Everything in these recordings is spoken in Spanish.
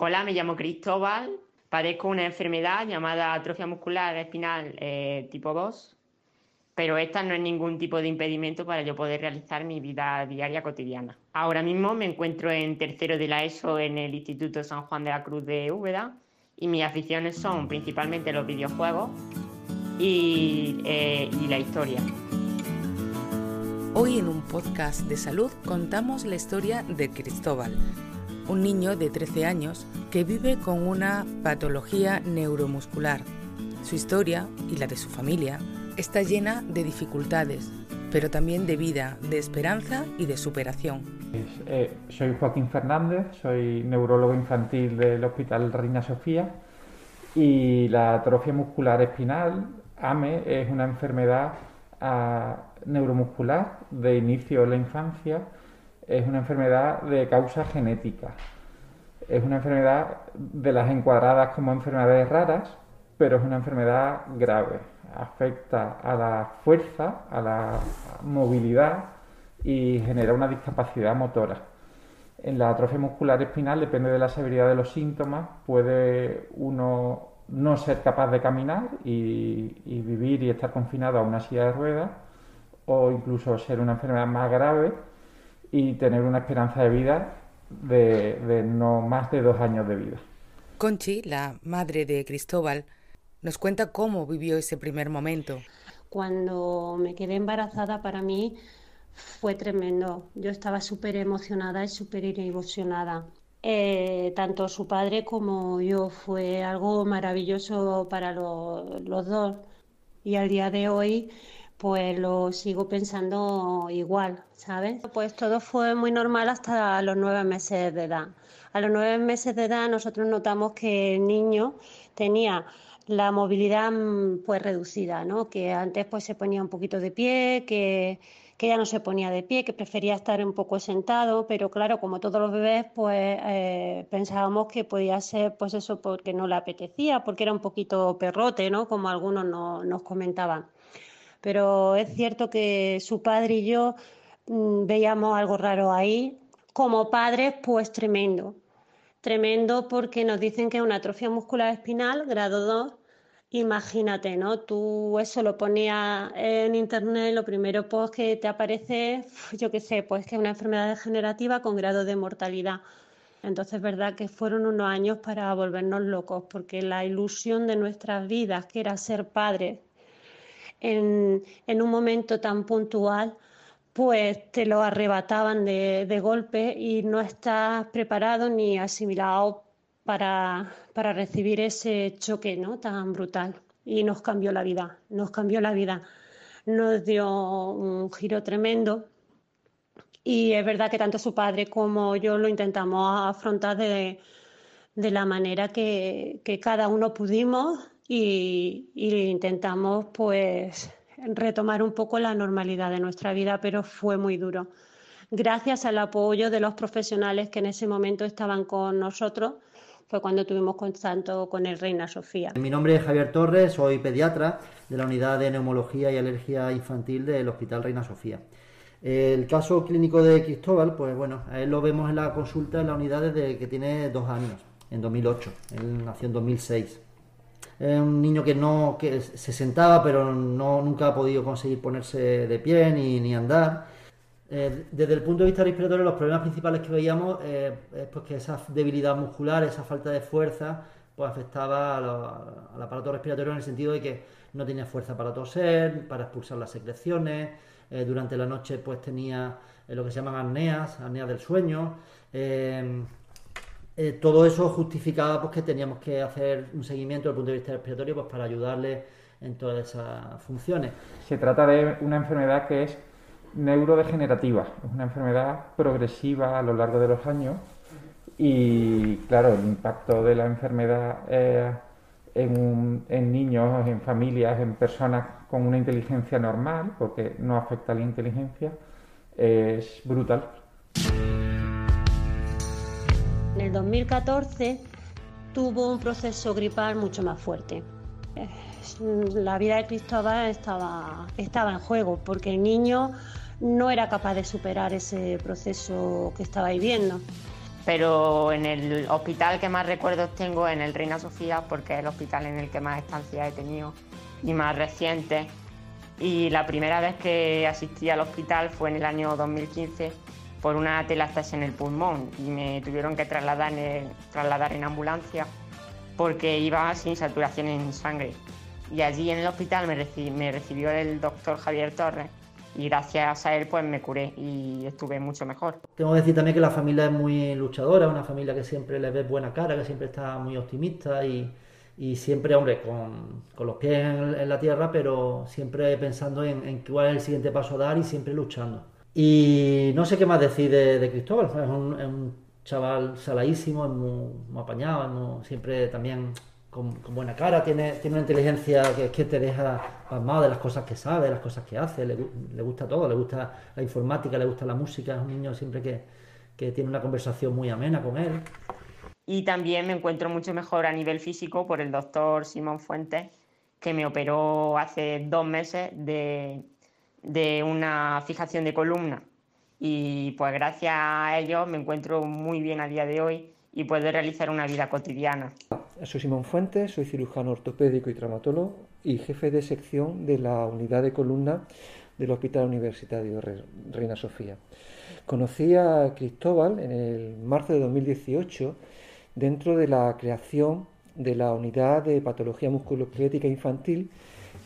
Hola, me llamo Cristóbal, padezco una enfermedad llamada atrofia muscular espinal eh, tipo 2, pero esta no es ningún tipo de impedimento para yo poder realizar mi vida diaria cotidiana. Ahora mismo me encuentro en tercero de la ESO en el Instituto San Juan de la Cruz de Úbeda y mis aficiones son principalmente los videojuegos y, eh, y la historia. Hoy en un podcast de salud contamos la historia de Cristóbal, un niño de 13 años que vive con una patología neuromuscular. Su historia y la de su familia está llena de dificultades, pero también de vida, de esperanza y de superación. Eh, soy Joaquín Fernández, soy neurólogo infantil del Hospital Reina Sofía y la atrofia muscular espinal, AME, es una enfermedad ah, neuromuscular de inicio en la infancia es una enfermedad de causa genética. Es una enfermedad de las encuadradas como enfermedades raras, pero es una enfermedad grave. Afecta a la fuerza, a la movilidad y genera una discapacidad motora. En la atrofia muscular espinal, depende de la severidad de los síntomas, puede uno no ser capaz de caminar y, y vivir y estar confinado a una silla de ruedas, o incluso ser una enfermedad más grave y tener una esperanza de vida de, no más de dos años de vida. Conchi, la madre de Cristóbal, nos cuenta cómo vivió ese primer momento. Cuando me quedé embarazada para mí fue tremendo. Yo estaba súper emocionada y súper ilusionada. Eh, tanto su padre como yo fue algo maravilloso para los dos. Y al día de hoy pues lo sigo pensando igual, ¿sabes? Pues todo fue muy normal hasta los nueve meses de edad. A los nueve meses de edad nosotros notamos que el niño tenía la movilidad mm, pues reducida, ¿no? Que antes pues se ponía un poquito de pie, que, que ya no se ponía de pie, que prefería estar un poco sentado, pero claro, como todos los bebés, pues eh, pensábamos que podía ser pues eso porque no le apetecía, porque era un poquito perrote, ¿no? Como algunos nos comentaban pero es cierto que su padre y yo mm, veíamos algo raro ahí. Como padres, pues tremendo. Tremendo porque nos dicen que es una atrofia muscular espinal, grado 2. Imagínate, ¿no? Tú eso lo ponías en internet, lo primero pues que te aparece, yo qué sé, pues que es una enfermedad degenerativa con grado de mortalidad. Entonces, es verdad que fueron unos años para volvernos locos, porque la ilusión de nuestras vidas, que era ser padres, en, un momento tan puntual, pues te lo arrebataban de, golpe y no estás preparado ni asimilado para, para recibir ese choque ¿no? tan brutal. Y nos cambió la vida, nos cambió la vida, nos dio un giro tremendo. Y es verdad que tanto su padre como yo lo intentamos afrontar de, de la manera que, que cada uno pudimos y, intentamos pues retomar un poco la normalidad de nuestra vida, pero fue muy duro. Gracias al apoyo de los profesionales que en ese momento estaban con nosotros, fue cuando tuvimos contacto con el Reina Sofía. Mi nombre es Javier Torres, soy pediatra de la unidad de neumología y alergia infantil del Hospital Reina Sofía. El caso clínico de Cristóbal, pues bueno, a él lo vemos en la consulta en la unidad desde que tiene dos años, en 2008. Él nació en 2006. Es un niño que no que se sentaba, pero no, nunca ha podido conseguir ponerse de pie ni, ni andar. Eh, desde el punto de vista respiratorio, los problemas principales que veíamos eh, es pues, que esa debilidad muscular, esa falta de fuerza, pues afectaba al aparato respiratorio en el sentido de que no tenía fuerza para toser, para expulsar las secreciones. Eh, durante la noche, pues tenía lo que se llaman apneas, apneas del sueño. Eh, todo eso justificaba pues, que teníamos que hacer un seguimiento desde el punto de vista respiratorio pues, para ayudarle en todas esas funciones. Se trata de una enfermedad que es neurodegenerativa, es una enfermedad progresiva a lo largo de los años y claro, el impacto de la enfermedad eh, en, en, niños, en familias, en personas con una inteligencia normal, porque no afecta a la inteligencia, es brutal. El 2014 tuvo un proceso gripal mucho más fuerte. La vida de Cristóbal estaba, estaba en juego porque el niño no era capaz de superar ese proceso que estaba viviendo. pero en el hospital que más recuerdos tengo en el Reina Sofía, porque es el hospital en el que más estancias he tenido y más reciente. Y la primera vez que asistí al hospital fue en el año 2015 por una telastase en el pulmón y me tuvieron que trasladar en, trasladar en ambulancia porque iba sin saturación en sangre. Y allí en el hospital me, me recibió el doctor Javier Torres y gracias a él pues me curé y estuve mucho mejor. Tengo que decir también que la familia es muy luchadora, una familia que siempre le ve buena cara, que siempre está muy optimista y, y siempre, hombre, con, con los pies en, la tierra, pero siempre pensando en, en, cuál es el siguiente paso a dar y siempre luchando. Y no sé qué más decir de, Cristóbal, es un, es chaval saladísimo, es muy, apañado, siempre también con, buena cara, tiene, tiene una inteligencia que, que te deja pasmado de las cosas que sabe, de las cosas que hace, le, le, gusta todo, le gusta la informática, le gusta la música, es un niño siempre que, que tiene una conversación muy amena con él. Y también me encuentro mucho mejor a nivel físico por el doctor Simón Fuentes, que me operó hace dos meses de, de una fijación de columna. Y pues gracias a ellos me encuentro muy bien a día de hoy y puedo realizar una vida cotidiana. Soy Simón Fuentes, soy cirujano ortopédico y traumatólogo y jefe de sección de la unidad de columna del Hospital Universitario Reina Sofía. Conocí a Cristóbal en el marzo de 2018 dentro de la creación de la unidad de patología musculoesquelética infantil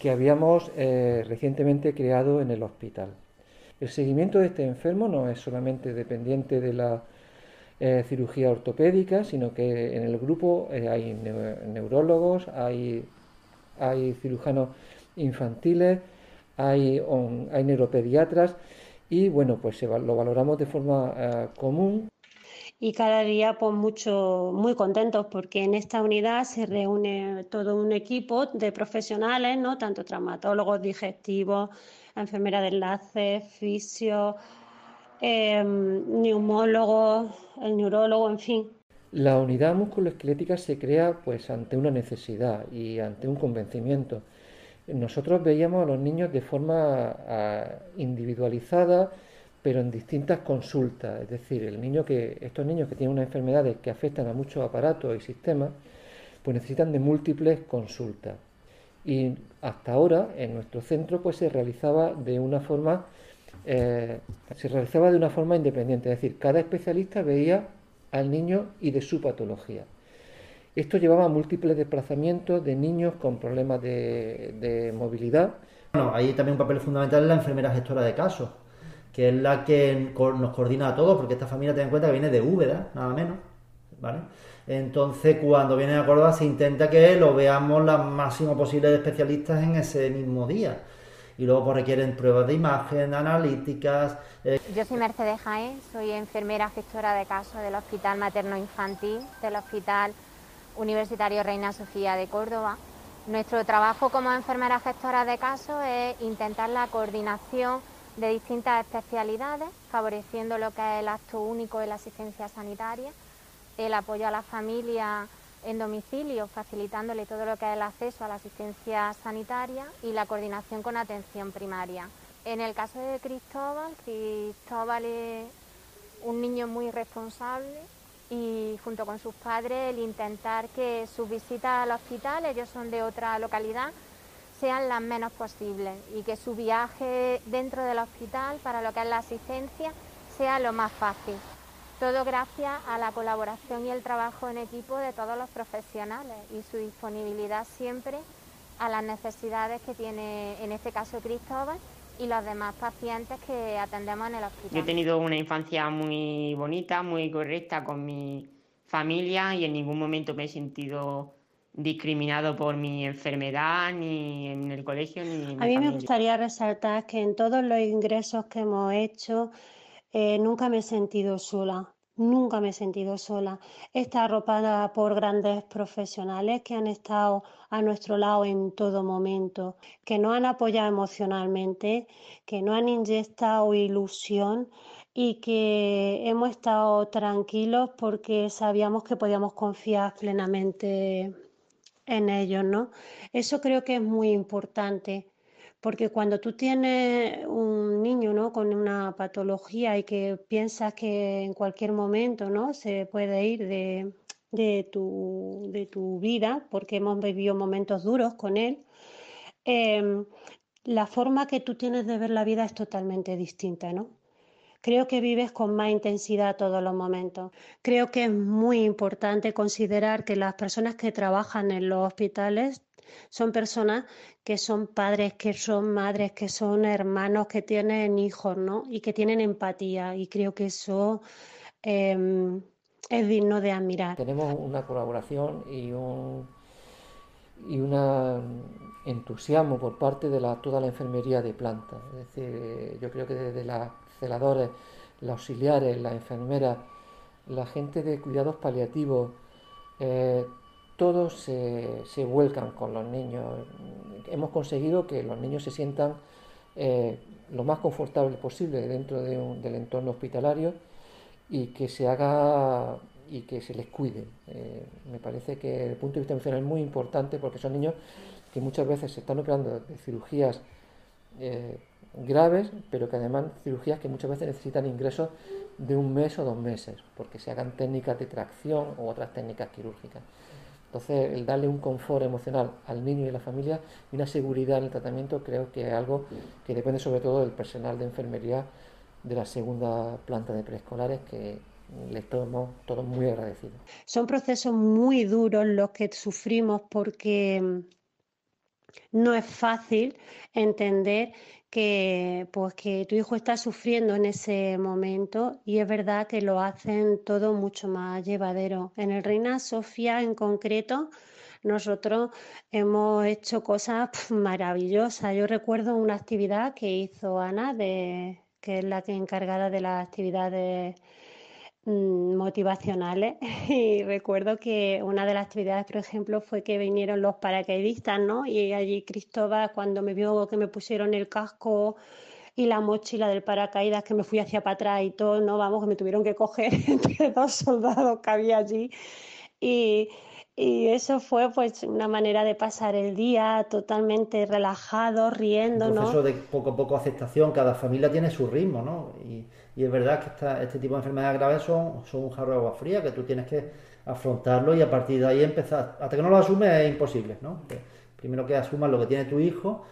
que habíamos eh, recientemente creado en el hospital. El seguimiento de este enfermo no es solamente dependiente de la eh, cirugía ortopédica, sino que en el grupo eh, hay neurólogos, hay, cirujanos infantiles, hay neuropediatras y bueno, pues lo valoramos de forma común y cada día pues mucho, muy contentos porque en esta unidad se reúne todo un equipo de profesionales, ¿no? tanto traumatólogos, digestivos, enfermera de enlace, fisio, em, neumólogos, el neurólogo, en fin. La unidad musculoesquelética se crea pues ante una necesidad y ante un convencimiento. Nosotros veíamos a los niños de forma ah, individualizada, pero en distintas consultas. Es decir, el niño que, estos niños que tienen unas enfermedades que afectan a muchos aparatos y sistemas, pues necesitan de múltiples consultas. Y hasta ahora en nuestro centro pues se realizaba de una forma eh, se realizaba de una forma independiente, es decir, cada especialista veía al niño y de su patología. Esto llevaba a múltiples desplazamientos de niños con problemas de, de movilidad. Bueno, hay también un papel fundamental en la enfermera gestora de casos que es la que nos coordina a todos, porque esta familia, ten en cuenta viene de Úbeda, nada menos, ¿vale? Entonces, cuando viene a Córdoba, se intenta que lo veamos lo máximo posible de especialistas en ese mismo día. Y luego pues, requieren pruebas de imagen, analíticas. Eh. Yo soy Mercedes Jaén, soy enfermera gestora de casos del Hospital Materno Infantil, del Hospital Universitario Reina Sofía de Córdoba. Nuestro trabajo como enfermera gestora de casos es intentar la coordinación de distintas especialidades, favoreciendo lo que es el acto único de la asistencia sanitaria, el apoyo a la familia en domicilio, facilitándole todo lo que es el acceso a la asistencia sanitaria y la coordinación con atención primaria. En el caso de Cristóbal, Cristóbal es un niño muy responsable y junto con sus padres el intentar que sus visitas al hospital, ellos son de otra localidad, sean las menos posibles y que su viaje dentro del hospital para lo que es la asistencia sea lo más fácil. Todo gracias a la colaboración y el trabajo en equipo de todos los profesionales y su disponibilidad siempre a las necesidades que tiene en este caso Cristóbal y los demás pacientes que atendemos en el hospital. Yo he tenido una infancia muy bonita, muy correcta con mi familia y en ningún momento me he sentido discriminado por mi enfermedad, ni en el colegio, ni en A mí me gustaría resaltar que en todos los ingresos que hemos hecho, eh, nunca me he sentido sola. Nunca me he sentido sola. Está arropada por grandes profesionales que han estado a nuestro lado en todo momento, que nos han apoyado emocionalmente, que nos han inyectado ilusión y que hemos estado tranquilos porque sabíamos que podíamos confiar plenamente en ellos, ¿no? Eso creo que es muy importante Porque cuando tú tienes un niño ¿no? con una patología y que piensas que en cualquier momento ¿no? se puede ir de, de, tu, de tu vida, porque hemos vivido momentos duros con él, em, la forma que tú tienes de ver la vida es totalmente distinta, ¿no? Creo que vives con más intensidad todos los momentos. Creo que es muy importante considerar que las personas que trabajan en los hospitales son personas que son padres, que son madres, que son hermanos, que tienen hijos, ¿no? Y que tienen empatía. Y creo que eso em, es digno de admirar. Tenemos una colaboración y un y un entusiasmo por parte de la, toda la enfermería de planta. Es decir, yo creo que desde las celadores, los auxiliares, las enfermeras, la gente de cuidados paliativos, eh, todos se, vuelcan con los niños. Hemos conseguido que los niños se sientan eh, lo más confortable posible dentro del entorno hospitalario y que se haga y que se les cuide. Eh, me parece que el punto de vista emocional es muy importante porque son niños que muchas veces se están operando de cirugías graves, pero que además cirugías que muchas veces necesitan ingresos de un mes o dos meses, porque se hagan técnicas de tracción u otras técnicas quirúrgicas. Entonces, el darle un confort emocional al niño y a la familia y una seguridad en el tratamiento creo que es algo que depende sobre todo del personal de enfermería de la segunda planta de preescolares que les estamos todos muy agradecidos. Son procesos muy duros los que sufrimos porque no es fácil entender que, pues, que tu hijo está sufriendo en ese momento y es verdad que lo hacen todo mucho más llevadero. En el Reina Sofía en concreto, nosotros hemos hecho cosas maravillosas. Yo recuerdo una actividad que hizo Ana, de, que es la que encargada de las actividades motivacionales y recuerdo que una de las actividades, por ejemplo, fue que vinieron los paracaidistas, ¿no? Y allí Cristóbal, cuando me vio que me pusieron el casco y la mochila del paracaídas, que me fui hacia atrás y todo, ¿no? Vamos, que me tuvieron que coger entre dos soldados que había allí. Y, y eso fue pues una manera de pasar el día totalmente relajado, riendo, un proceso de poco a poco aceptación, cada familia tiene su ritmo, ¿no? Y y es verdad que este tipo de enfermedades graves son, son un jarro de agua fría, que tú tienes que afrontarlo y a partir de ahí empezar. Hasta que no lo asumes es imposible, ¿no? primero que asumas lo que tiene tu hijo,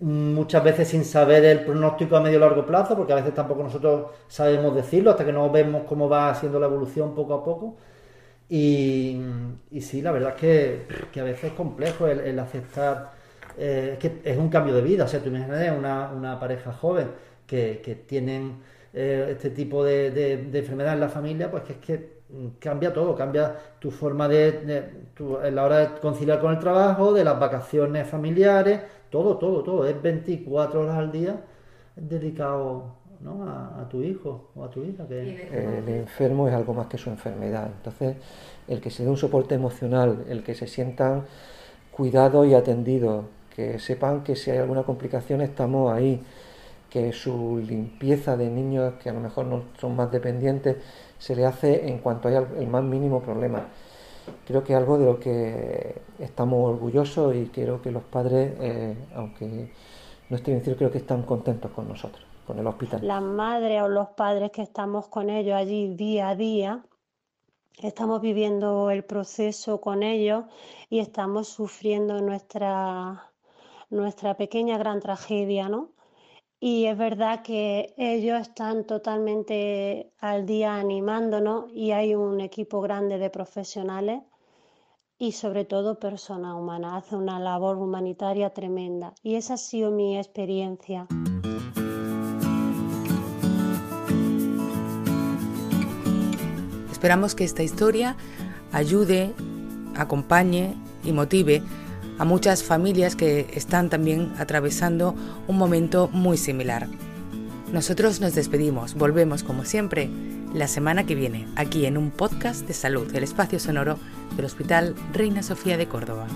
muchas veces sin saber el pronóstico a medio y largo plazo, porque a veces tampoco nosotros sabemos decirlo hasta que no vemos cómo va siendo la evolución poco a poco. Y, sí, la verdad es que, que, a veces es complejo el, aceptar, eh, que es un cambio de vida. O sea, tú imaginas una, una pareja joven que, que tienen eh, este tipo de, enfermedad en la familia, pues que es que cambia todo, cambia tu forma de, en la hora de conciliar con el trabajo, de las vacaciones familiares, todo, todo, todo. Es 24 horas al día dedicado a, tu hijo o a tu hija. Que... El enfermo es algo más que su enfermedad. Entonces, el que se dé un soporte emocional, el que se sientan cuidados y atendidos, que sepan que si hay alguna complicación estamos ahí que su limpieza de niños que a lo mejor no son más dependientes se le hace en cuanto haya el más mínimo problema. Creo que es algo de lo que estamos orgullosos y creo que los padres, eh, aunque no estoy diciendo, creo que están contentos con nosotros, con el hospital. Las madres o los padres que estamos con ellos allí día a día, estamos viviendo el proceso con ellos y estamos sufriendo nuestra, nuestra pequeña gran tragedia, ¿no? Y es verdad que ellos están totalmente al día animándonos y hay un equipo grande de profesionales y sobre todo persona humana. Hace una labor humanitaria tremenda y esa ha sido mi experiencia. Esperamos que esta historia ayude, acompañe y motive a muchas familias que están también atravesando un momento muy similar. Nosotros nos despedimos, volvemos como siempre la semana que viene, aquí en un podcast de salud, el espacio sonoro del Hospital Reina Sofía de Córdoba.